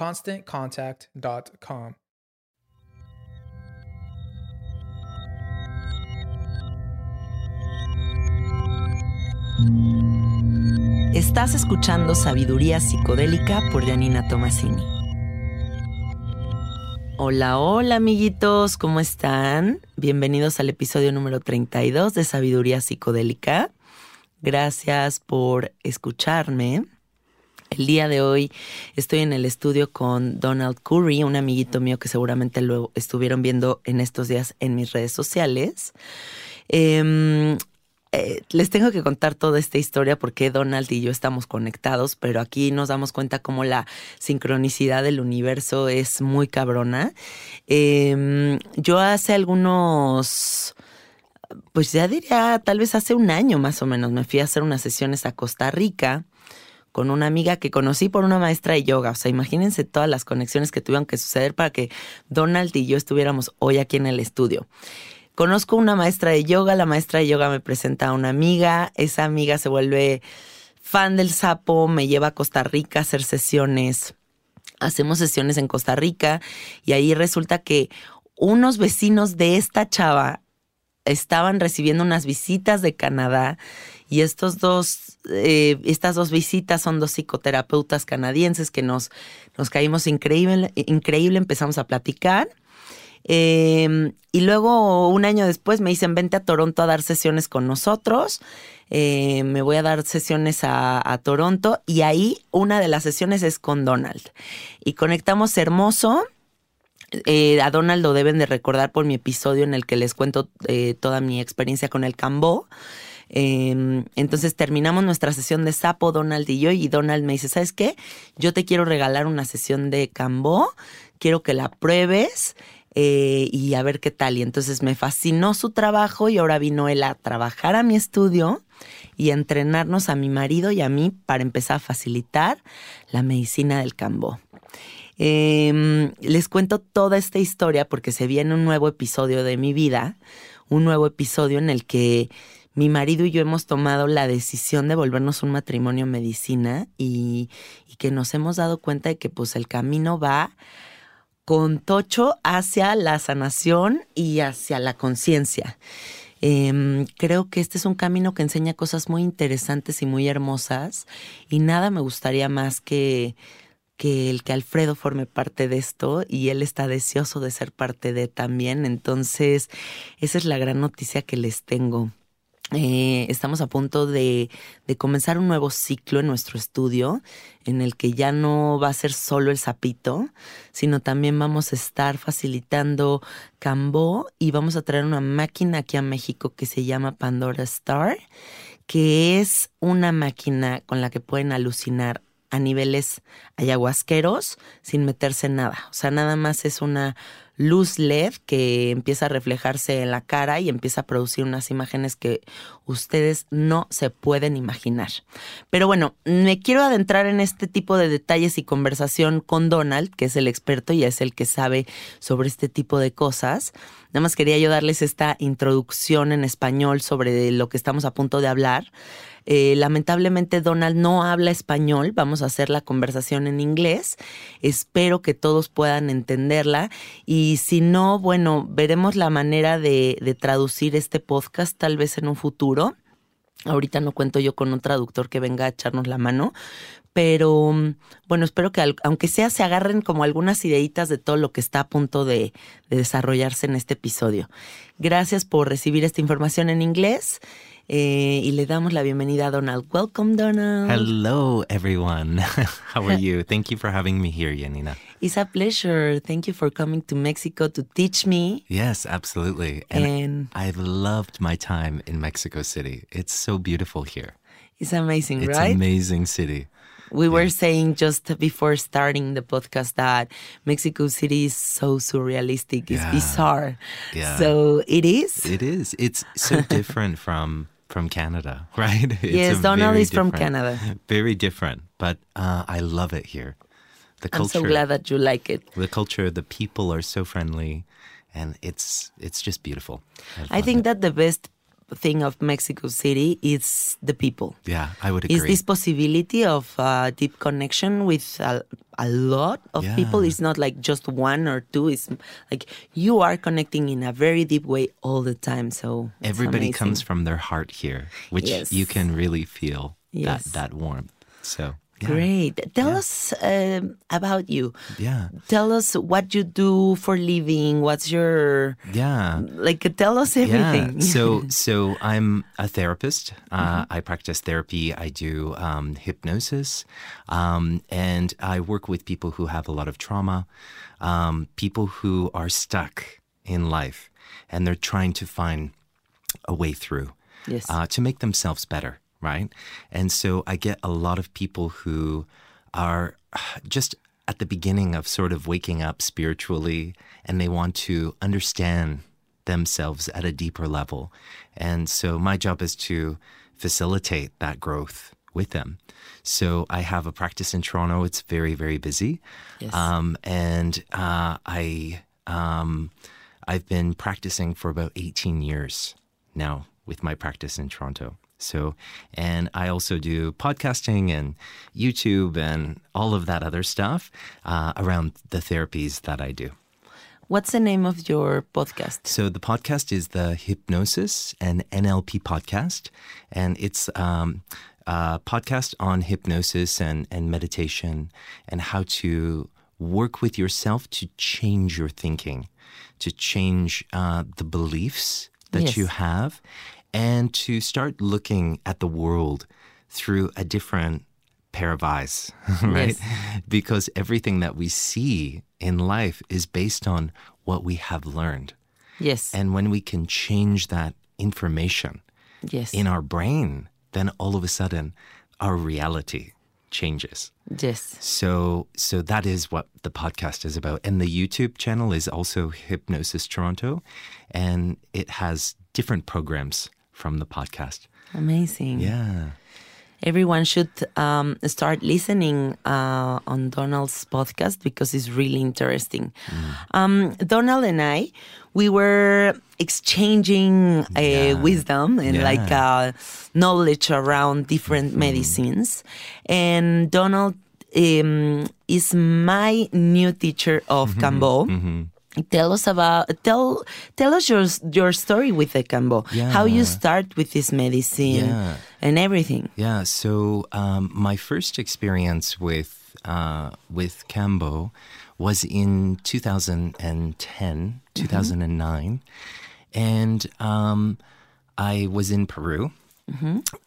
ConstantContact.com. Estás escuchando Sabiduría Psicodélica por Janina Tomasini. Hola, hola amiguitos, ¿cómo están? Bienvenidos al episodio número 32 de Sabiduría Psicodélica. Gracias por escucharme. El día de hoy estoy en el estudio con Donald Curry, un amiguito mío que seguramente lo estuvieron viendo en estos días en mis redes sociales. Eh, eh, les tengo que contar toda esta historia porque Donald y yo estamos conectados, pero aquí nos damos cuenta cómo la sincronicidad del universo es muy cabrona. Em, yo hace algunos, pues ya diría, tal vez hace un año más o menos, me fui a hacer unas sesiones a Costa Rica con una amiga que conocí por una maestra de yoga. O sea, imagínense todas las conexiones que tuvieron que suceder para que Donald y yo estuviéramos hoy aquí en el estudio. Conozco una maestra de yoga, la maestra de yoga me presenta a una amiga, esa amiga se vuelve fan del sapo, me lleva a Costa Rica a hacer sesiones. Hacemos sesiones en Costa Rica y ahí resulta que unos vecinos de esta chava estaban recibiendo unas visitas de Canadá y estos dos, eh, estas dos visitas son dos psicoterapeutas canadienses que nos, nos caímos increíble, increíble, empezamos a platicar eh, y luego un año después me dicen, vente a Toronto a dar sesiones con nosotros. Eh, me voy a dar sesiones a, Toronto y ahí una de las sesiones es con Donald. Y conectamos hermoso. Eh, a Donald lo deben de recordar por mi episodio en el que les cuento eh, toda mi experiencia con el Cambó. Eh, entonces terminamos nuestra sesión de sapo, Donald y yo, y Donald me dice, ¿sabes qué? Yo te quiero regalar una sesión de Cambó, quiero que la pruebes. Eh, y a ver qué tal. Y entonces me fascinó su trabajo y ahora vino él a trabajar a mi estudio y a entrenarnos a mi marido y a mí para empezar a facilitar la medicina del cambo. Eh, les cuento toda esta historia porque se viene un nuevo episodio de mi vida, un nuevo episodio en el que mi marido y yo hemos tomado la decisión de volvernos un matrimonio medicina y, que nos hemos dado cuenta de que pues el camino va con tocho hacia la sanación y hacia la conciencia. Eh, creo que este es un camino que enseña cosas muy interesantes y muy hermosas y nada me gustaría más que que el que Alfredo forme parte de esto y él está deseoso de ser parte de también. Entonces, esa es la gran noticia que les tengo. Eh, estamos a punto de, de, comenzar un nuevo ciclo en nuestro estudio, en el que ya no va a ser solo el sapito, sino también vamos a estar facilitando Cambo y vamos a traer una máquina aquí a México que se llama Pandora Star, que es una máquina con la que pueden alucinar a niveles ayahuasqueros sin meterse nada. O sea, nada más es una luz LED que empieza a reflejarse en la cara y empieza a producir unas imágenes que ustedes no se pueden imaginar. Pero bueno, me quiero adentrar en este tipo de detalles y conversación con Donald, que es el experto y es el que sabe sobre este tipo de cosas. Nada más quería yo darles esta introducción en español sobre lo que estamos a punto de hablar. Eh, lamentablemente Donald no habla español, vamos a hacer la conversación en inglés. Espero que todos puedan entenderla y si no, bueno, veremos la manera de, traducir este podcast tal vez en un futuro. Ahorita no cuento yo con un traductor que venga a echarnos la mano, pero bueno, espero que aunque sea se agarren como algunas ideitas de todo lo que está a punto de desarrollarse en este episodio. Gracias por recibir esta información en inglés Eh, y le damos la bienvenida a Donald. Welcome, Donald. Hello, everyone. How are you? Thank you for having me here, Yannina. It's a pleasure. Thank you for coming to Mexico to teach me. Yes, absolutely. And, and I've loved my time in Mexico City. It's so beautiful here. It's amazing, it's right? It's amazing city. We were saying just before starting the podcast that Mexico City is so surrealistic. It's Yeah. bizarre. Yeah. So it is. It is. It's so different from from Canada, right? It's yes, Donald is from Canada. Very different, but uh, I love it here. The culture, I'm so glad that you like it. the culture, the people are so friendly, and it's it's just beautiful. I love think it. that the best thing of Mexico City is the people. yeah, I would agree. Is this possibility of uh, deep connection with a, a lot of people? Yeah. It's not like just one or two. It's like you are connecting in a very deep way all the time. So Everybody amazing. comes from their heart here, which Yes. you can really feel Yes. that that warmth. So. Great. Tell us um, about you. Yeah, Tell us what you do for living. What's your yeah. like? Tell us everything. Yeah. So, so I'm a therapist. Uh, Mm-hmm. I practice therapy. I do um, hypnosis, um, and I work with people who have a lot of trauma, um, people who are stuck in life, and they're trying to find a way through yes. uh, to make themselves better, right? And so I get a lot of people who are just at the beginning of sort of waking up spiritually and they want to understand themselves at a deeper level. And so my job is to facilitate that growth with them. So I have a practice in Toronto. It's very, very busy. Yes. Um, and uh, I, um, I've been practicing for about 18 years now with my practice in Toronto. So, and I also do podcasting and YouTube and all of that other stuff uh, around the therapies that I do. What's the name of your podcast? So the podcast is the Hypnosis and NLP podcast, and it's um, a podcast on hypnosis and, and meditation and how to work with yourself to change your thinking, to change uh, the beliefs that Yes. you have, and to start looking at the world through a different pair of eyes, right? Because everything that we see in life is based on what we have learned. Yes. And when we can change that information yes. in our brain, then all of a sudden our reality changes. yes. So so that is what the podcast is about. And the YouTube channel is also Hypnosis Toronto and it has different programs from the podcast. Amazing. Yeah. Everyone should um, start listening uh, on Donald's podcast because it's really interesting. Um, Donald and I, we were exchanging uh, wisdom and Yeah. like uh, knowledge around different medicines. And Donald um, is my new teacher of Kambo. Tell us about tell tell us your your story with the Kambo. How you start with this medicine Yeah. and everything. Yeah. So um, my first experience with uh, with Kambo was in 2010, 2009, and um, I was in Peru.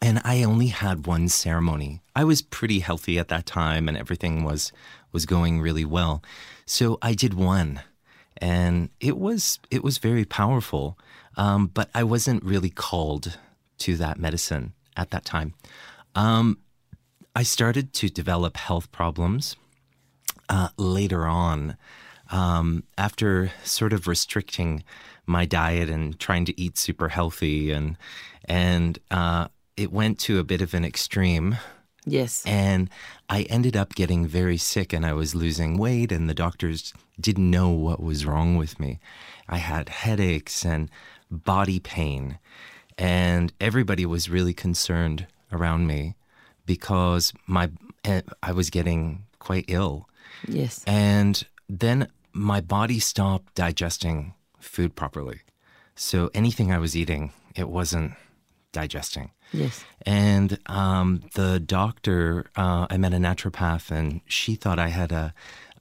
And I only had one ceremony. I was pretty healthy at that time, and everything was was going really well. So I did one, and it was it was very powerful. Um, but I wasn't really called to that medicine at that time. Um, I started to develop health problems uh, later on um, after sort of restricting my diet and trying to eat super healthy and and uh, it went to a bit of an extreme Yes. and I ended up getting very sick and I was losing weight, and the doctors didn't know what was wrong with me. I had headaches and body pain, and everybody was really concerned around me because my eh, I was getting quite ill. Yes. And then my body stopped digesting food properly. So anything I was eating, it wasn't digesting. Yes. And um, the doctor, uh, I met a naturopath, and she thought I had a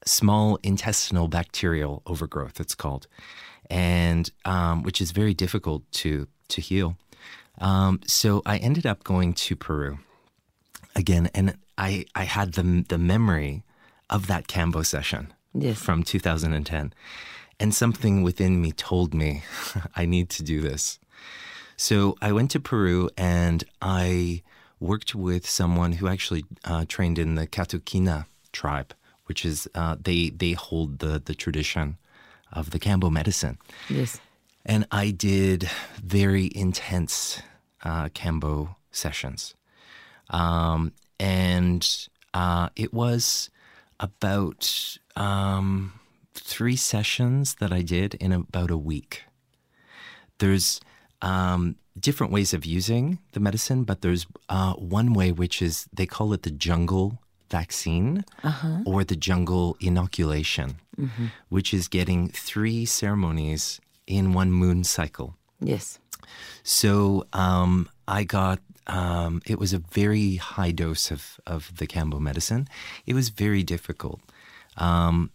small intestinal bacterial overgrowth. It's called, and um, which is very difficult to to heal. Um, so I ended up going to Peru again, and I I had the the memory of that Kambo session Yes. from 2010, and something within me told me I need to do this. So I went to Peru and I worked with someone who actually uh, trained in the Katukina tribe, which is uh, they they hold the the tradition of the Kambo medicine, Yes. and I did very intense uh, Kambo sessions, um, and uh, it was about um, three sessions that I did in about a week. There's um, different ways of using the medicine, but there's uh, one way which is they call it the jungle vaccine or the jungle inoculation, which is getting three ceremonies in one moon cycle. Yes. So um, I got. Um, it was a very high dose of, of the Kambo medicine. It was very difficult. Um,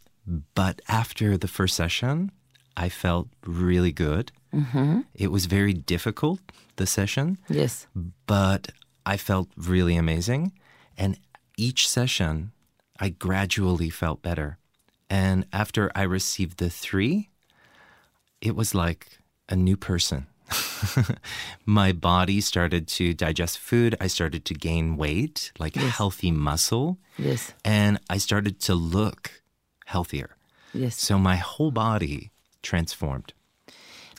but after the first session, I felt really good. Mm-hmm. It was very difficult, the session, Yes. but I felt really amazing. And each session, I gradually felt better. And after I received the three, it was like a new person. My body started to digest food. I started to gain weight, like healthy muscle. Yes. And I started to look healthier. Yes. So my whole body transformed.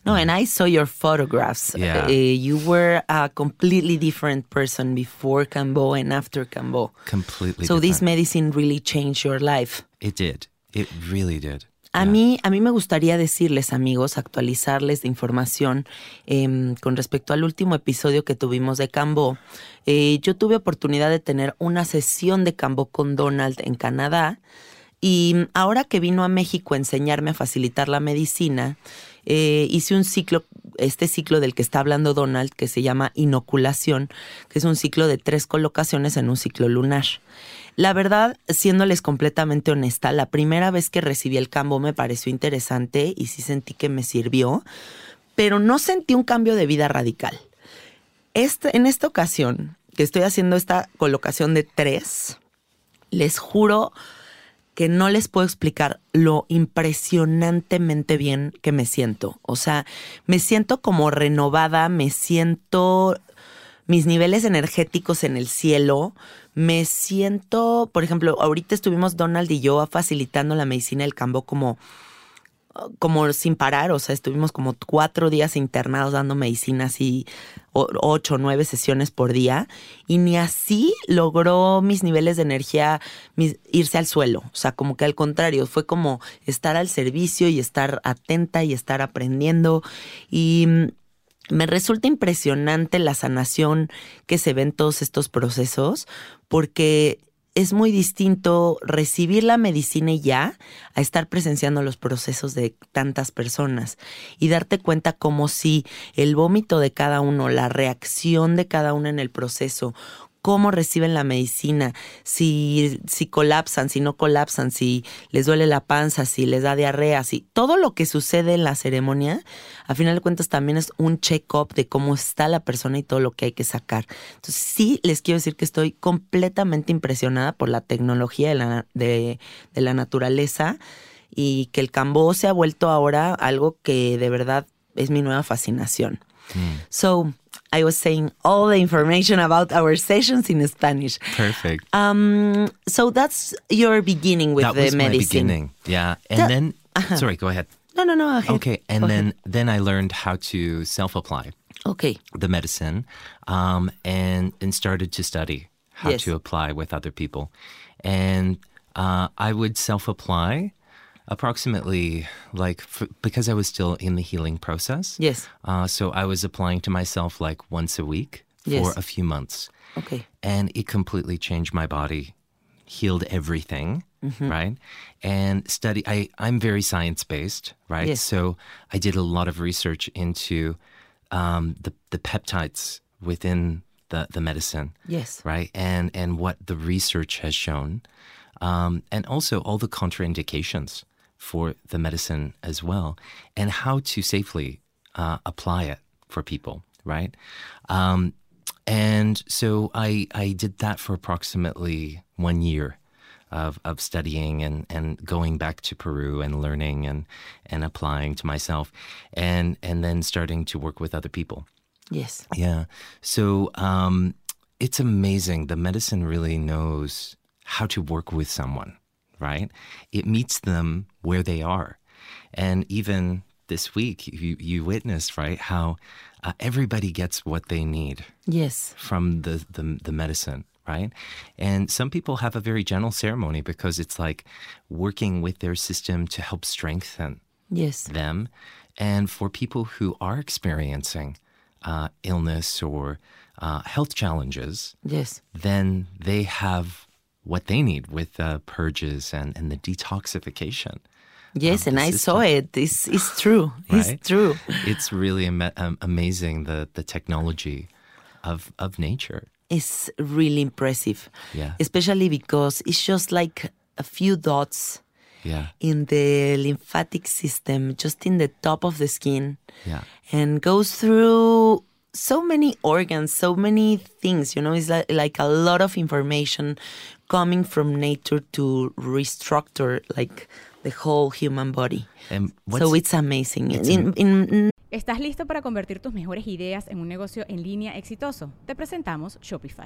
No, and I saw your photographs. Yeah. Uh, you were a completely different person before Cambo and after Cambo. Completely. So this medicine really changed your life. It did. It really did. A mí, a mí me gustaría decirles, amigos, actualizarles de información em, con respecto al último episodio que tuvimos de Cambo. Eh, yo tuve oportunidad de tener una sesión de Cambo con Donald en Canadá y ahora que vino a México a enseñarme a facilitar la medicina, eh, hice un ciclo, este ciclo del que está hablando Donald, que se llama inoculación, que es un ciclo de tres colocaciones en un ciclo lunar. La verdad, siéndoles completamente honesta, la primera vez que recibí el cambo me pareció interesante y sí sentí que me sirvió, pero no sentí un cambio de vida radical. Este, en esta ocasión, que estoy haciendo esta colocación de tres, les juro que no les puedo explicar lo impresionantemente bien que me siento. O sea, me siento como renovada, me siento mis niveles energéticos en el cielo, me siento, por ejemplo, ahorita estuvimos Donald y yo facilitando la medicina del cambo como como sin parar, o sea, estuvimos como cuatro días internados dando medicina así, ocho o nueve sesiones por día, y ni así logró mis niveles de energía irse al suelo. O sea, como que al contrario, fue como estar al servicio y estar atenta y estar aprendiendo. Y mm, me resulta impresionante la sanación que se ve en todos estos procesos, porque es muy distinto recibir la medicina y ya a estar presenciando los procesos de tantas personas y darte cuenta como si el vómito de cada uno, la reacción de cada uno en el proceso, cómo reciben la medicina, si, si colapsan, si no colapsan, si les duele la panza, si les da diarrea, si todo lo que sucede en la ceremonia, a final de cuentas también es un check-up de cómo está la persona y todo lo que hay que sacar. Entonces sí les quiero decir que estoy completamente impresionada por la tecnología de la, de, de la naturaleza y que el Cambó se ha vuelto ahora algo que de verdad es mi nueva fascinación. So I was saying all the information about our sessions in Spanish. Perfect. Um, so that's your beginning with that the was my medicine. beginning. Yeah. And then, uh-huh. sorry, go ahead. No, no, no. ahead. Okay. And Go then, ahead. then I learned how to self apply Okay. the medicine um, and, and started to study how Yes. to apply with other people. And uh, I would self apply approximately like f- because I was still in the healing process. Yes. Uh, so I was applying to myself like once a week for Yes. a few months. Okay. And it completely changed my body, healed everything, Mm-hmm. right? And study I, I'm very science based, right? Yes. So I did a lot of research into um, the, the peptides within the, the medicine Yes. right? And and what the research has shown, um, and also all the contraindications for the medicine as well, and how to safely uh, apply it for people, right? Um, and so I I did that for approximately one year. Of, of studying and, and going back to Peru and learning and, and applying to myself and and then starting to work with other people. Yes. Yeah. So um, it's amazing. The medicine really knows how to work with someone, right? It meets them where they are. And even this week, you, you witnessed, right, how uh, everybody gets what they need Yes. from the, the, the medicine, right? And some people have a very gentle ceremony because it's like working with their system to help strengthen Yes. them. And for people who are experiencing uh, illness or uh, health challenges, Yes. then they have what they need with uh, purges and, and the detoxification. Yes, and I saw it. It's, it's true. Right? It's true. It's really um, amazing the, the technology of, of nature. It's really impressive. Yeah. Especially because it's just like a few dots Yeah. in the lymphatic system, just in the top of the skin, Yeah. and goes through so many organs, so many things. You know, it's like, like a lot of information coming from nature to restructure like the whole human body. And what's, So it's amazing. it's in, in, ¿Estás listo para convertir tus mejores ideas en un negocio en línea exitoso? Te presentamos Shopify.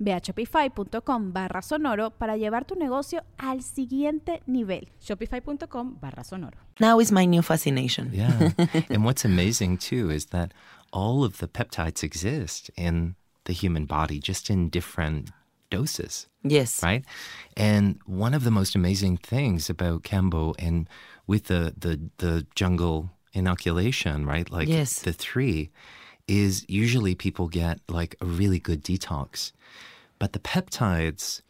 Ve a shopify.com barra sonoro para llevar tu negocio al siguiente nivel. Shopify.com barra sonoro. now is my new fascination. Yeah. and what's amazing too is that all of the peptides exist in the human body, just in different doses. Yes. right? And one of the most amazing things about Kambo and with the the the jungle inoculation, right? Like Yes. the three is usually people get like a really good detox. But the peptides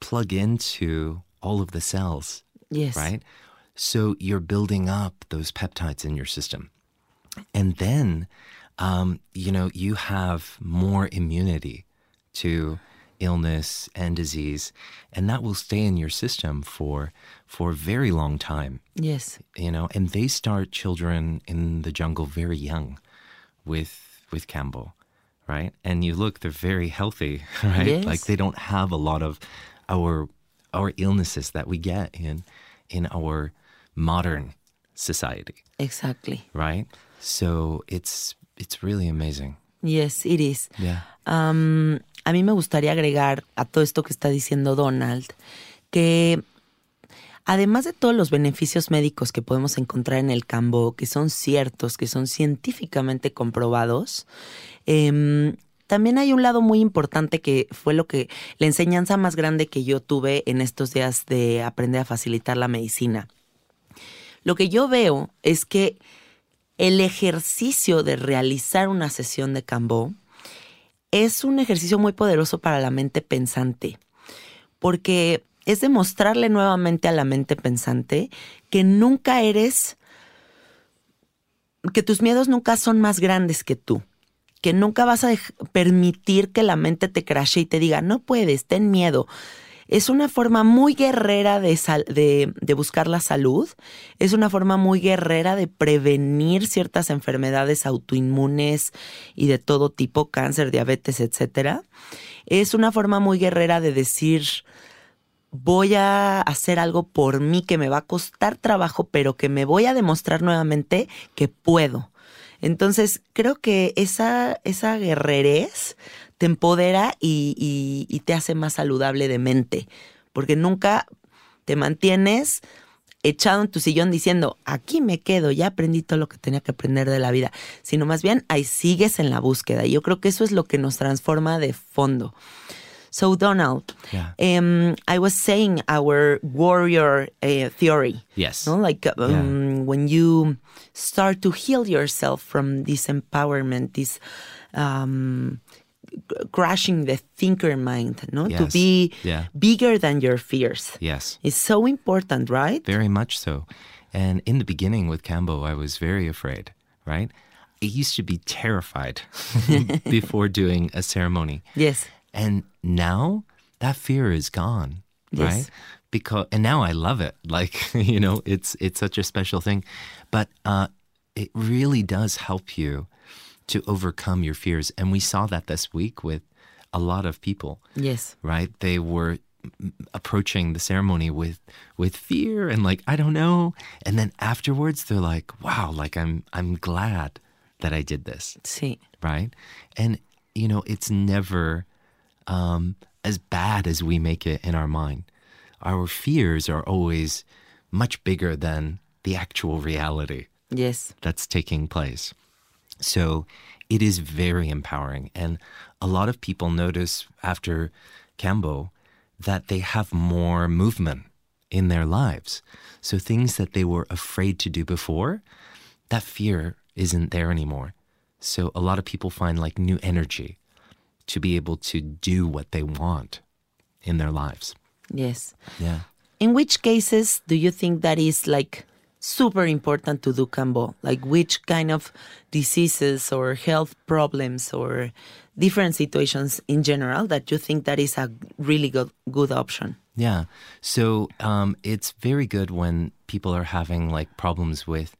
plug into all of the cells, Yes. right? So you're building up those peptides in your system. And then, um, you know, you have more immunity to illness and disease, and that will stay in your system for for a very long time. Yes. You know, and they start children in the jungle very young with with Kambo, right? And you look, they're very healthy, right? Yes. Like they don't have a lot of our our illnesses that we get in in our modern society, Exactly. right? So it's it's really amazing. Yes, it is. Yeah. Um, a mí me gustaría agregar a todo esto que está diciendo Donald que además de todos los beneficios médicos que podemos encontrar en el cambo, que son ciertos, que son científicamente comprobados, em, también hay un lado muy importante que fue lo que la enseñanza más grande que yo tuve en estos días de aprender a facilitar la medicina. Lo que yo veo es que el ejercicio de realizar una sesión de cambo es un ejercicio muy poderoso para la mente pensante, porque es demostrarle nuevamente a la mente pensante que nunca eres, que tus miedos nunca son más grandes que tú, que nunca vas a permitir que la mente te crashe y te diga, no puedes, ten miedo. Es una forma muy guerrera de, de, de, buscar la salud, es una forma muy guerrera de prevenir ciertas enfermedades autoinmunes y de todo tipo, cáncer, diabetes, etc. Es una forma muy guerrera de decir, voy a hacer algo por mí que me va a costar trabajo, pero que me voy a demostrar nuevamente que puedo. Entonces, creo que esa, esa guerrerez te empodera y, y, y te hace más saludable de mente, porque nunca te mantienes echado en tu sillón diciendo, aquí me quedo, ya aprendí todo lo que tenía que aprender de la vida, sino más bien ahí sigues en la búsqueda. Y yo creo que eso es lo que nos transforma de fondo. So, Donald, Yeah. um, I was saying our warrior uh, theory. Yes. No, like um, when you start to heal yourself from this empowerment, this um, c- crashing the thinker mind, no, to be Yeah. bigger than your fears. Yes. It's so important, right? Very much so. And in the beginning with Kambo, I was very afraid, right? I used to be terrified before doing a ceremony. Yes. And now that fear is gone, Yes. right? Because and now I love it. Like, you know, it's it's such a special thing. But uh it really does help you to overcome your fears. And we saw that this week with a lot of people Yes. right? They were approaching the ceremony with with fear and like I don't know, and then afterwards they're like, "Wow, like I'm I'm glad that I did this." Sí. Right? And you know, it's never um, as bad as we make it in our mind. Our fears are always much bigger than the actual reality Yes. that's taking place. So it is very empowering. And a lot of people notice after Kambo that they have more movement in their lives. So things that they were afraid to do before, that fear isn't there anymore. So a lot of people find like new energy to be able to do what they want in their lives. Yes. Yeah. In which cases do you think that is like super important to do kambo? Like which kind of diseases or health problems or different situations in general that you think that is a really good good option? Yeah. So um, it's very good when people are having like problems with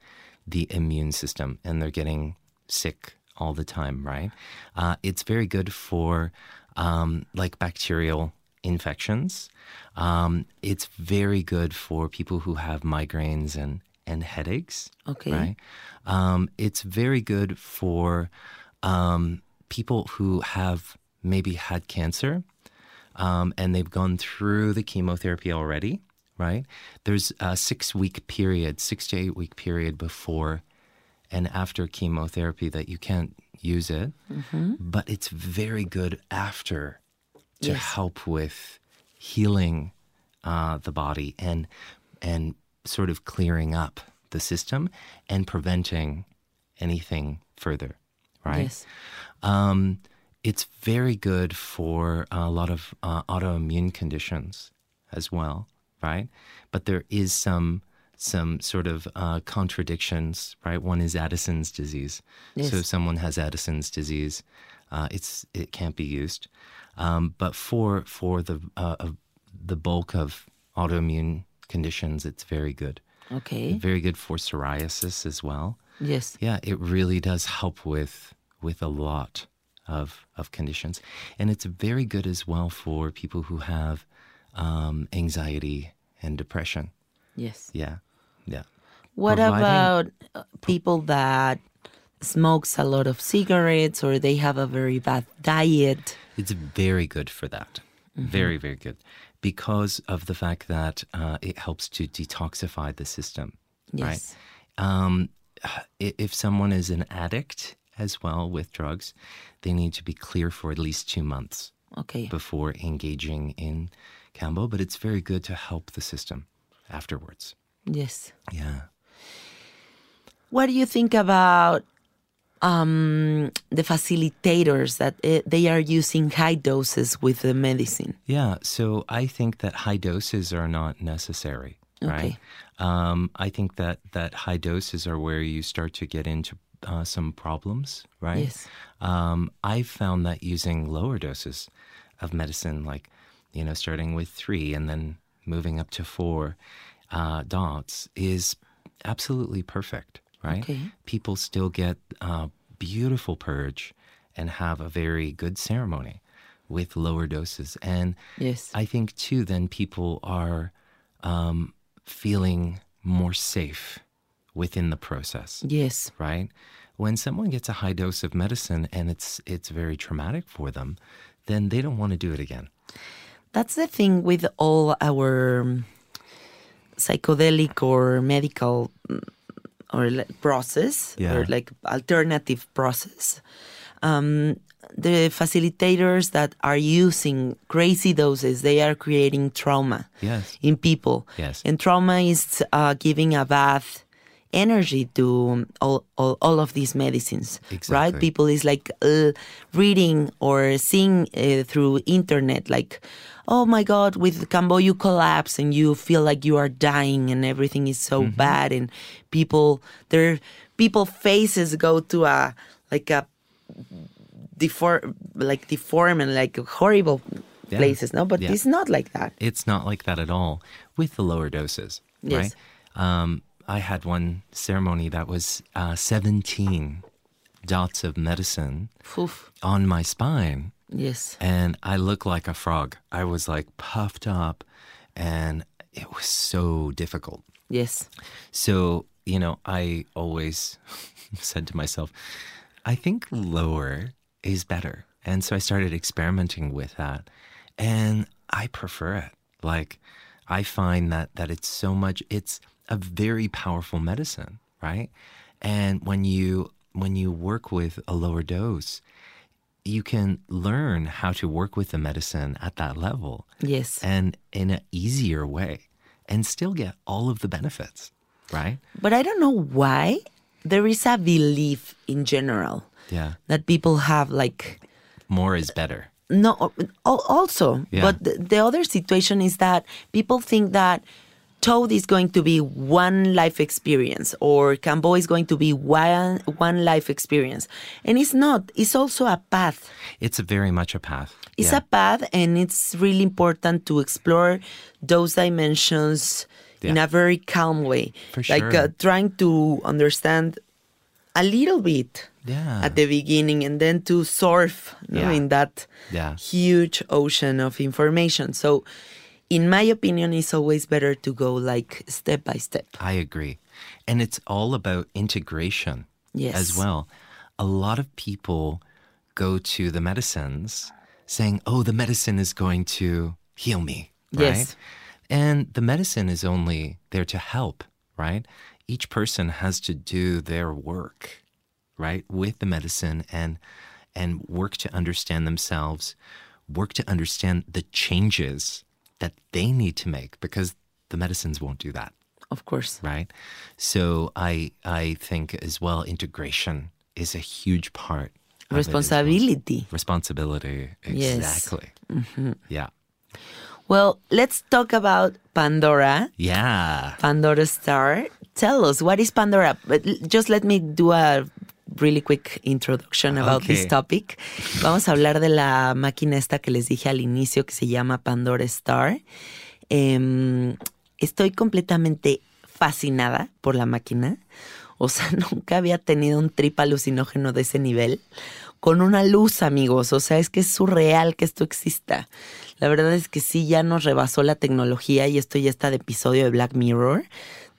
the immune system and they're getting sick all the time, right? Uh, it's very good for um, like bacterial infections. Um, it's very good for people who have migraines and, and headaches. Okay. Right. Um, it's very good for um, people who have maybe had cancer um, and they've gone through the chemotherapy already, right? There's a six week period, six to eight week period before and after chemotherapy that you can't use it, but it's very good after to Yes. help with healing uh, the body and and sort of clearing up the system and preventing anything further, right? Yes. Um, it's very good for a lot of uh, autoimmune conditions as well, right? But there is some some sort of uh, contradictions, right? One is Addison's disease. So if someone has Addison's disease, uh, it's it can't be used. Um, but for for the uh, of the bulk of autoimmune conditions, it's very good. Okay. Very good for psoriasis as well. Yes. Yeah, it really does help with with a lot of of conditions, and it's very good as well for people who have um, anxiety and depression. Yes. Yeah, yeah. What Providing- about uh, people that smokes a lot of cigarettes or they have a very bad diet. It's very good for that. Very, very good. Because of the fact that uh, it helps to detoxify the system. Yes. Right? Um, if someone is an addict as well with drugs, they need to be clear for at least two months Okay. before engaging in Kambo. But it's very good to help the system afterwards. Yes. Yeah. What do you think about um, the facilitators that uh, they are using high doses with the medicine? Yeah, so I think that high doses are not necessary, right? Okay. Um, I think that that high doses are where you start to get into uh, some problems, right? Yes. Um, I've found that using lower doses of medicine, like you know, starting with three and then moving up to four uh, dots, is absolutely perfect, right? Okay. People still get uh, beautiful purge and have a very good ceremony with lower doses, and Yes. I think too, then people are um, feeling more safe within the process, yes. right? When someone gets a high dose of medicine and it's it's very traumatic for them, then they don't want to do it again. That's the thing with all our um, psychedelic or medical mm, or like process Yeah. or like alternative process. Um, the facilitators that are using crazy doses, they are creating trauma Yes. in people. Yes. And trauma is uh, giving a bad energy to all, all, all of these medicines, right? People is like uh, reading or seeing uh, through internet, like, oh my God, with Kambo you collapse and you feel like you are dying and everything is so Mm-hmm. bad and people, their people faces go to a like a deform, like deform and like horrible Yeah. places, no? But Yeah. it's not like that. It's not like that at all with the lower doses, Yes. right? Um, I had one ceremony that was uh, 17 dots of medicine Oof. on my spine. Yes. and I looked like a frog. I was like puffed up, and it was so difficult. Yes. So, you know, I always said to myself, I think lower is better. And so I started experimenting with that, and I prefer it. Like, I find that that it's so much. It's a very powerful medicine, right? And when you when you work with a lower dose, you can learn how to work with the medicine at that level Yes. and in an easier way and still get all of the benefits, right? But I don't know why there is a belief in general Yeah. that people have like More is better. no also Yeah. but the, the other situation is that people think that Toad is going to be one life experience or Kambo is going to be one one life experience and it's not it's also a path It's a very much a path. It's yeah. a path, and it's really important to explore those dimensions in a very calm way. For Like uh, trying to understand a little bit Yeah. at the beginning and then to surf you know, in that Yeah. huge ocean of information. So, in my opinion, it's always better to go like step by step. I agree. And it's all about integration Yes. as well. A lot of people go to the medicines saying, oh, the medicine is going to heal me. Right? Yes. And the medicine is only there to help, right? Each person has to do their work, right, with the medicine and and work to understand themselves, work to understand the changes that they need to make because the medicines won't do that Of course. right? So I I think as well integration is a huge part. of it as well. Responsibility. Responsibility. Yes. Exactly. Mm-hmm. Yeah. Well, let's talk about Pandora. Yeah. Pandora Star. Tell us, what is Pandora? But just let me do a really quick introduction about this topic. Vamos a hablar de la máquina esta que les dije al inicio que se llama Pandora Star. Em, estoy completamente fascinada por la máquina. O sea, nunca había tenido un trip alucinógeno de ese nivel. Con una luz, amigos. O sea, es que es surreal que esto exista. La verdad es que sí, ya nos rebasó la tecnología y esto ya está de episodio de Black Mirror.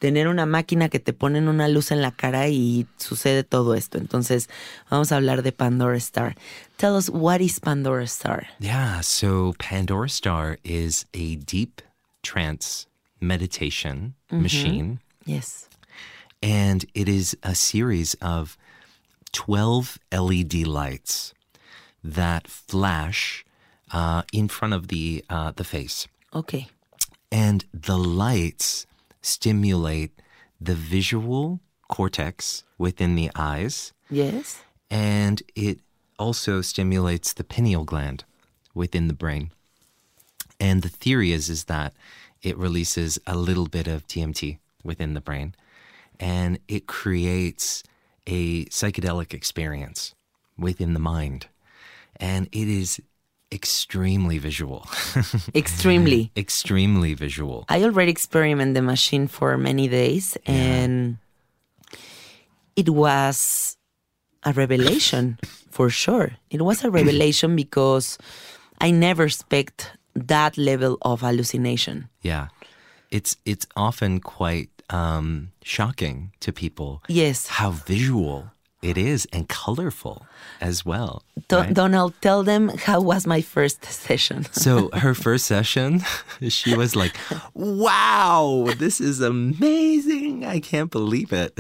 Tener una máquina que te ponen una luz en la cara y sucede todo esto. Entonces, vamos a hablar de Pandora Star. Tell us what is Pandora Star? Yeah, so Pandora Star is a deep trance meditation machine, Yes. and it is a series of 12 LED lights that flash uh, in front of the uh, the face, Okay. and the lights stimulate the visual cortex within the eyes, Yes. and it also stimulates the pineal gland within the brain. And the theory is is that it releases a little bit of DMT within the brain, and it creates a psychedelic experience within the mind, and it is extremely visual, Extremely. extremely visual. I already experimented the machine for many days and it was a revelation for sure. It was a revelation because I never expect that level of hallucination. Yeah, it's it's often quite um, shocking to people. Yes. how visual it is and colorful as well. Do- right? Donald, tell them how was my first session. So her first session, she was like, "Wow, this is amazing! I can't believe it."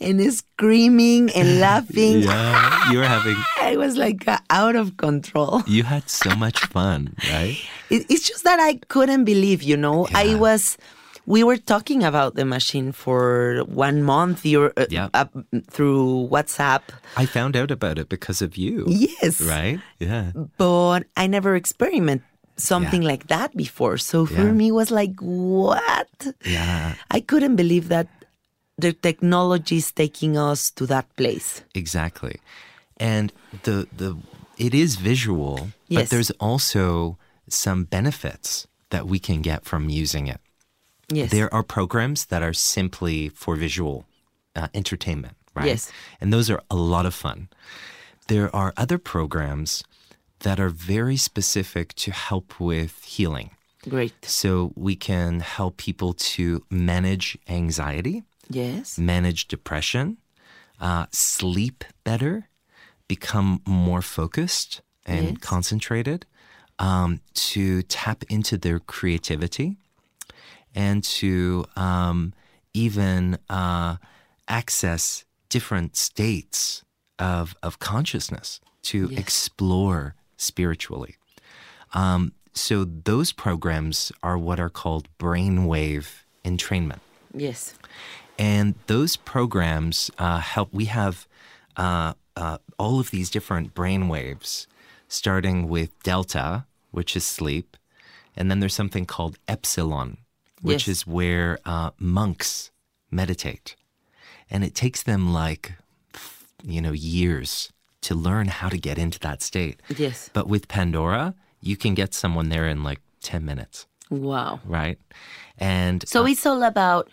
and screaming and laughing. yeah, you were having, I was like uh, out of control. you had so much fun, right? It, it's just that I couldn't believe, you know. I was, we were talking about the machine for one month you're, uh, Yeah. up through WhatsApp. I found out about it because of you, Yes. right? Yeah, But I never experimented something like that before. So for Yeah. me, it was like, what? yeah, I couldn't believe that the technology is taking us to that place. exactly. And the the it is visual, Yes. but there's also some benefits that we can get from using it. Yes. There are programs that are simply for visual uh, entertainment, right? Yes. And those are a lot of fun. There are other programs that are very specific to help with healing. Great. So we can help people to manage anxiety, Yes. manage depression, uh, sleep better, become more focused and Yes. concentrated, um, to tap into their creativity, and to um, even uh, access different states of, of consciousness to Yes. explore spiritually. Um, so those programs are what are called brainwave entrainment. Yes. And those programs uh, help. We have uh, uh, all of these different brain waves, starting with delta, which is sleep, and then there's something called epsilon, which Yes. is where uh, monks meditate, and it takes them like you know years to learn how to get into that state. Yes. But with Pandora, you can get someone there in like ten minutes, Wow. right? And So it's all about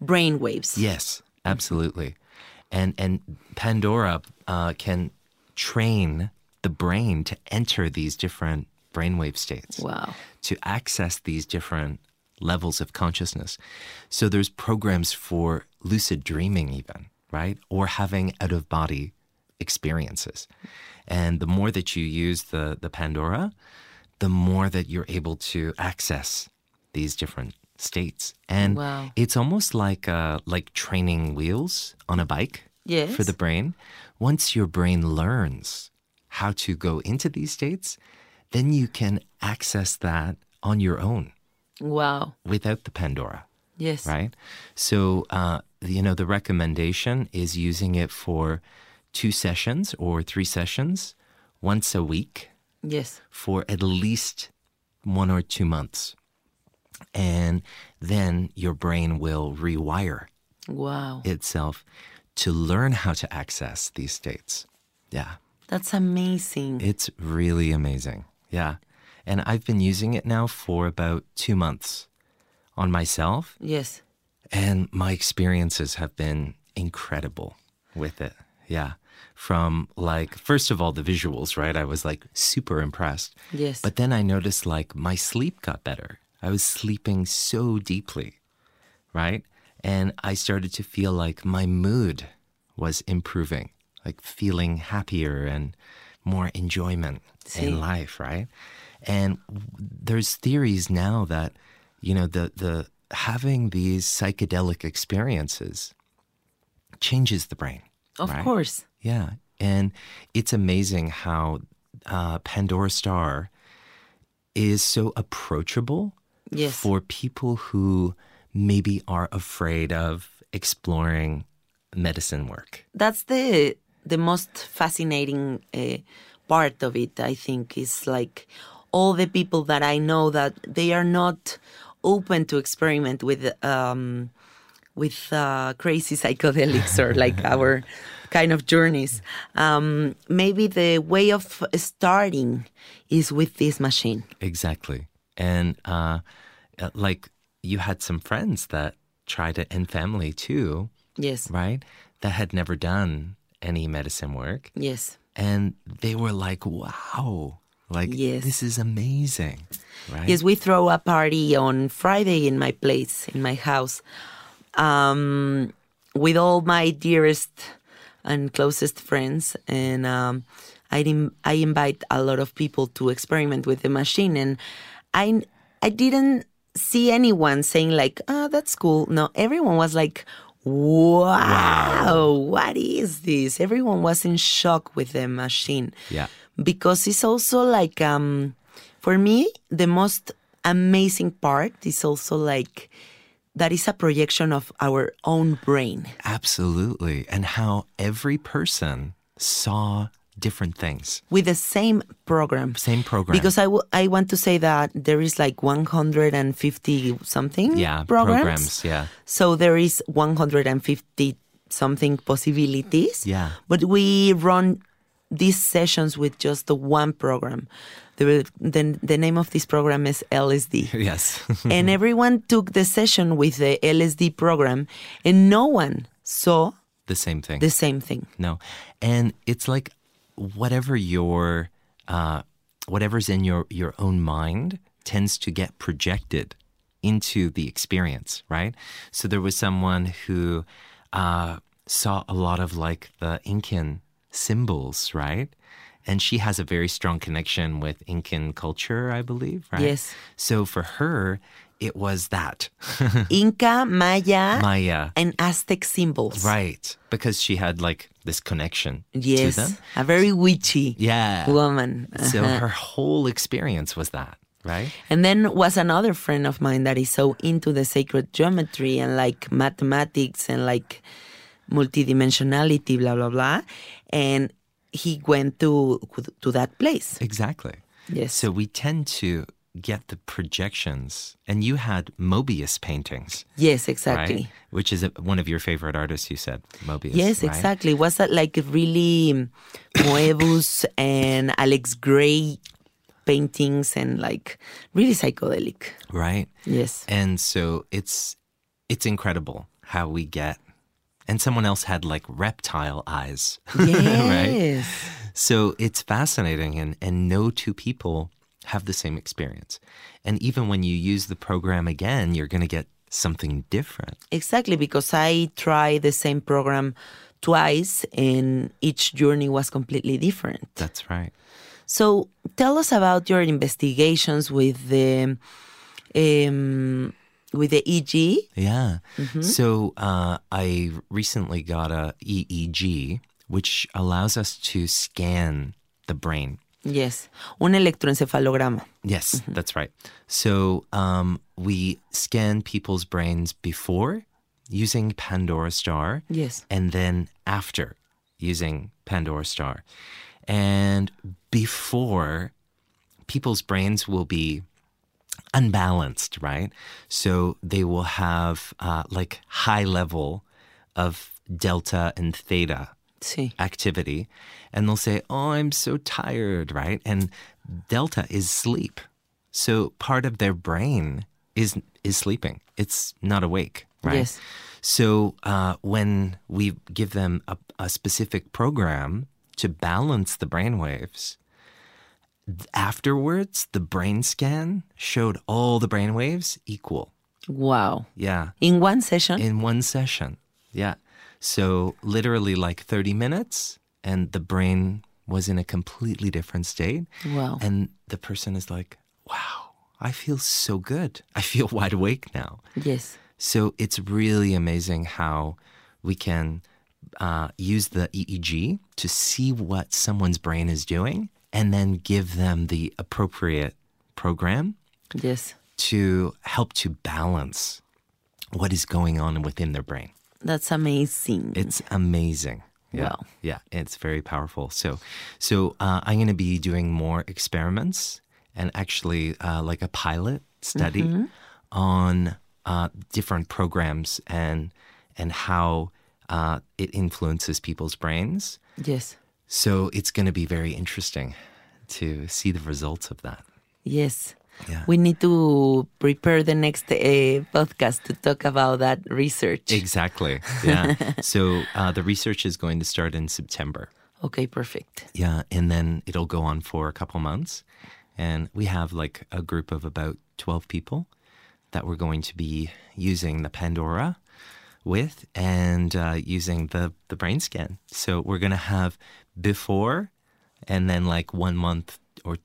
brain waves. Yes, absolutely. And and Pandora uh, can train the brain to enter these different brainwave states, Wow. to access these different levels of consciousness. So there's programs for lucid dreaming, even right, or having out of body experiences. And the more that you use the the Pandora, the more that you're able to access these different states. And Wow. it's almost like uh, like training wheels on a bike Yes. for the brain. Once your brain learns how to go into these states, then you can access that on your own Wow. without the Pandora, Yes. right? So, uh, you know, the recommendation is using it for two sessions or three sessions once a week Yes. for at least one or two months. And then your brain will rewire Wow. itself to learn how to access these states. Yeah. That's amazing. It's really amazing. Yeah. And I've been using it now for about two months on myself, yes. and my experiences have been incredible with it. Yeah. From like, first of all, the visuals, right? I was like super impressed. Yes. But then I noticed like my sleep got better. I was sleeping so deeply, right? And I started to feel like my mood was improving, like feeling happier and more enjoyment Sí. in life, right? And there's theories now that, you know, the, the having these psychedelic experiences changes the brain. Of right? course. Yeah. And it's amazing how uh, Pandora Star is so approachable Yes. for people who maybe are afraid of exploring medicine work. that's the the most fascinating uh, part of it i think is like all the people that i know that they are not open to experiment with um with uh, crazy psychedelics or like our kind of journeys um maybe the way of starting is with this machine Exactly. And uh, uh, like you had some friends that tried it and family too, yes right? That had never done any medicine work. yes And they were like, wow, like Yes. this is amazing, right? Yes, we throw a party on Friday in my place, in my house, um, with all my dearest and closest friends, and um, I im- I invite a lot of people to experiment with the machine, and I I didn't see anyone saying like, "Oh, that's cool." No, everyone was like. Wow, what is this? Everyone was in shock with the machine Yeah. Because it's also like um for me the most amazing part is also like that is a projection of our own brain Absolutely. And how every person saw different things. with the same program Same program. because I w- I want to say that there is like 150 something yeah, programs, Yeah. so there is 150 something possibilities Yeah. but we run these sessions with just the one program the, the, the name of this program is LSD Yes. and everyone took the session with the LSD program, and no one saw the same thing. the same thing. No. And it's like whatever your uh whatever's in your your own mind tends to get projected into the experience, right? So there was someone who uh saw a lot of like the Incan symbols, right? And she has a very strong connection with Incan culture, I believe, right? Yes. So for her, it was that Inca, Maya, Maya, and Aztec symbols. right? Because she had like this connection Yes. to them. A very witchy Yeah. woman. So Uh-huh. her whole experience was that, right? And then was another friend of mine that is so into the sacred geometry and like mathematics and like multidimensionality, blah blah blah. And he went to to that place. Exactly. Yes. So we tend to get the projections, and you had Moebius paintings, yes, exactly. right? Which is a, one of your favorite artists. You said Moebius. Yes, right? exactly. Was that like really Moebius and Alex Grey paintings and like really psychedelic? Right. Yes. And so it's it's incredible how we get. And someone else had like reptile eyes. Yes. So it's fascinating, and, and no two people have the same experience. And even when you use the program again, you're going to get something different. Exactly, because I tried the same program twice and each journey was completely different. That's right. So tell us about your investigations with the um, with the EG. Yeah. So uh, I recently got a EEG, which allows us to scan the brain. Yes, un electroencefalograma. Yes, that's right. So um, we scan people's brains before using Pandora Star. Yes. and then after using Pandora Star. And before, people's brains will be unbalanced, right? So they will have uh, like high level of delta and theta Sí. activity, and they'll say, "Oh, I'm so tired," right? And delta is sleep. So part of their brain is is sleeping. It's not awake, right? Yes. So uh, when we give them a, a specific program to balance the brain waves, afterwards the brain scan showed all the brain waves equal. Wow. Yeah. In one session? In one session. Yeah. So literally like 30 minutes and the brain was in a completely different state. Wow. And the person is like, wow, I feel so good. I feel wide awake now. yes. So it's really amazing how we can uh, use the EEG to see what someone's brain is doing and then give them the appropriate program Yes. to help to balance what is going on within their brain. That's amazing. It's amazing. Yeah. Wow. Yeah, it's very powerful. So, so uh, I'm going to be doing more experiments and actually uh, like a pilot study Mm-hmm. on uh, different programs and and how uh, it influences people's brains. yes. So it's going to be very interesting to see the results of that. Yes. Yeah. We need to prepare the next uh, podcast to talk about that research. Exactly. Yeah. so uh, the research is going to start in September. Okay, perfect. Yeah, and then it'll go on for a couple months. And we have like a group of about 12 people that we're going to be using the Pandora with and uh, using the, the brain scan. So we're going to have before and then like one month or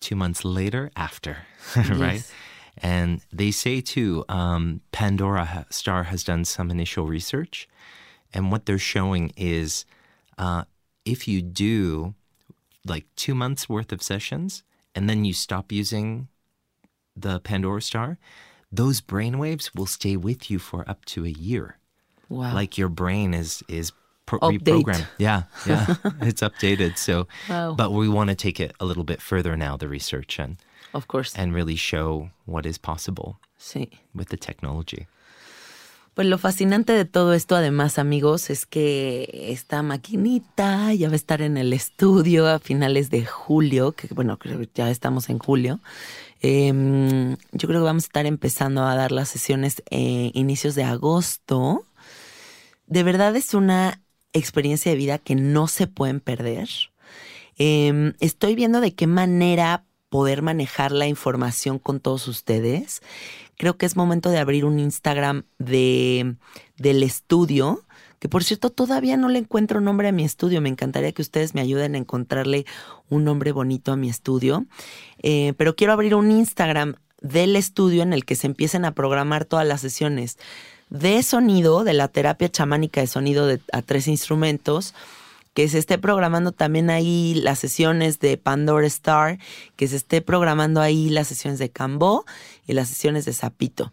two months later after, right? Yes. And they say too, um, Pandora Star has done some initial research, and what they're showing is uh, if you do like two months worth of sessions and then you stop using the Pandora Star, those brainwaves will stay with you for up to a year. Wow. Like your brain is is pro- Update. Yeah, yeah, it's updated. So, Wow. but we want to take it a little bit further now, the research, and of course. and really show what is possible sí. with the technology. Pues lo fascinante de todo esto, además, amigos, es que esta maquinita ya va a estar en el estudio a finales de julio, que bueno, creo que ya estamos en julio. Em, yo creo que vamos a estar empezando a dar las sesiones eh, inicios de agosto. De verdad es una experiencia de vida que no se pueden perder. Em, estoy viendo de qué manera poder manejar la información con todos ustedes. Creo que es momento de abrir un Instagram de, del estudio, que por cierto todavía no le encuentro nombre a mi estudio. Me encantaría que ustedes me ayuden a encontrarle un nombre bonito a mi estudio. Eh, pero quiero abrir un Instagram del estudio en el que se empiecen a programar todas las sesiones de sonido, de la terapia chamánica de sonido de, a tres instrumentos, que se esté programando también ahí las sesiones de Pandora Star, que se esté programando ahí las sesiones de Cambó y las sesiones de Zapito.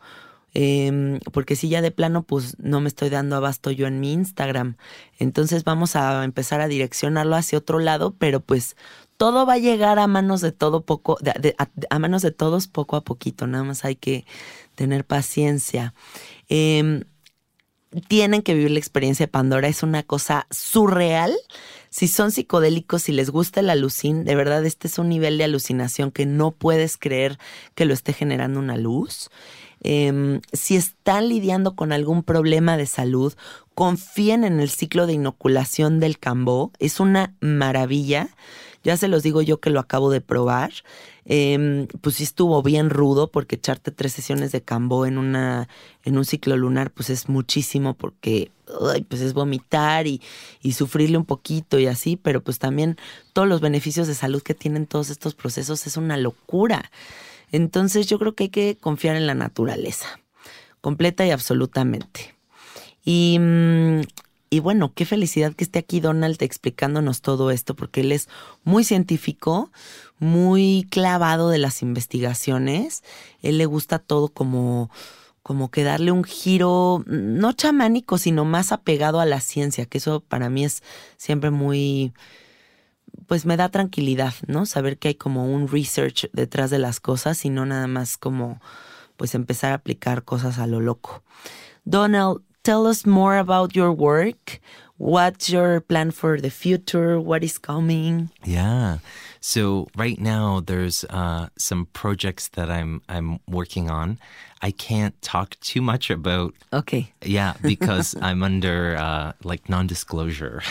Eh, porque si ya de plano, pues no me estoy dando abasto yo en mi Instagram. Entonces vamos a empezar a direccionarlo hacia otro lado, pero pues todo va a llegar a manos de todo poco, a, a manos de todos poco a poquito. Nada más hay que tener paciencia. Eh, tienen que vivir la experiencia de Pandora. Es una cosa surreal. Si son psicodélicos, si les gusta el alucin, de verdad este es un nivel de alucinación que no puedes creer que lo esté generando una luz. Em, si están lidiando con algún problema de salud, confíen en el ciclo de inoculación del Cambó. Es una maravilla. Ya se los digo yo que lo acabo de probar. Em, pues sí estuvo bien rudo porque echarte tres sesiones de Cambó en una en un ciclo lunar pues es muchísimo porque pues es vomitar y, y sufrirle un poquito y así, pero pues también todos los beneficios de salud que tienen todos estos procesos es una locura. Entonces yo creo que hay que confiar en la naturaleza, completa y absolutamente. Y, mm, y bueno, qué felicidad que esté aquí Donald explicándonos todo esto, porque él es muy científico, muy clavado de las investigaciones. Él le gusta todo como, como que darle un giro, no chamánico, sino más apegado a la ciencia, que eso para mí es siempre muy, pues me da tranquilidad, ¿no? Saber que hay como un research detrás de las cosas y no nada más como pues empezar a aplicar cosas a lo loco. Donald, tell us more about your work. What's your plan for the future? What is coming? Yeah. So right now, there's uh, some projects that I'm I'm working on. I can't talk too much about Okay. yeah, because I'm under uh, like non-disclosure,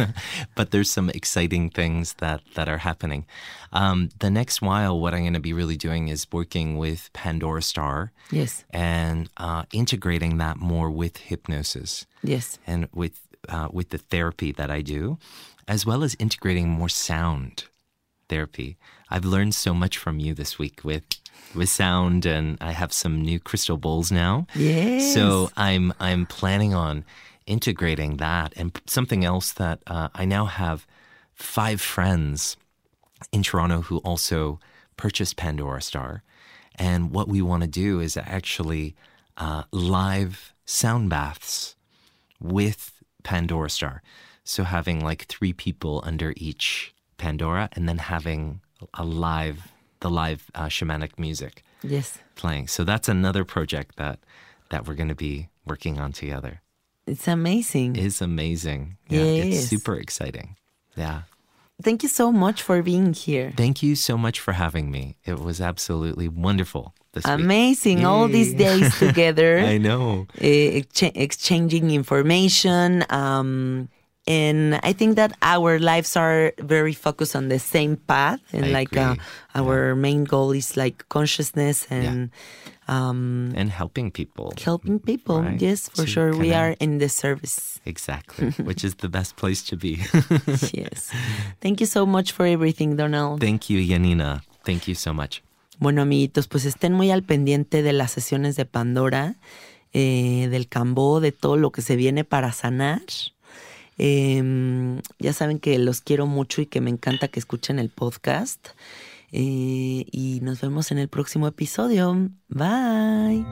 but there's some exciting things that that are happening. Um, the next while, what I'm going to be really doing is working with Pandora Star Yes. and uh, integrating that more with hypnosis Yes. and with uh, with the therapy that I do, as well as integrating more sound therapy. I've learned so much from you this week with with sound, and I have some new crystal bowls now. Yes. So I'm I'm planning on integrating that and something else that uh, I now have five friends in Toronto who also purchased Pandora Star, and what we want to do is actually uh, live sound baths with Pandora Star. So having like three people under each Pandora, and then having a live the live uh, shamanic music Yes. playing. So that's another project that that we're going to be working on together. It's amazing. It's amazing. Yeah, it's super exciting. Yeah. Thank you so much for being here. Thank you so much for having me. It was absolutely wonderful this week. Amazing. All these days together. I know. excha- exchanging information. Um, and I think that our lives are very focused on the same path. And I like uh, our main goal is like consciousness and um, And helping people. helping people. Right. Yes, for To sure. We are in the service. Exactly, which is the best place to be. yes. Thank you so much for everything, Donald. Thank you, Yannina. Thank you so much. Bueno, amiguitos, pues estén muy al pendiente de las sesiones de Pandora, eh, del Kambó, de todo lo que se viene para sanar. Eh, ya saben que los quiero mucho y que me encanta que escuchen el podcast. Eh, y nos vemos en el próximo episodio. Bye.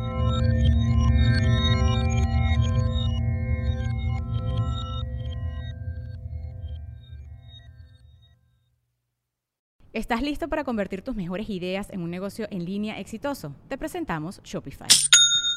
¿Estás listo para convertir tus mejores ideas en un negocio en línea exitoso? Te presentamos Shopify.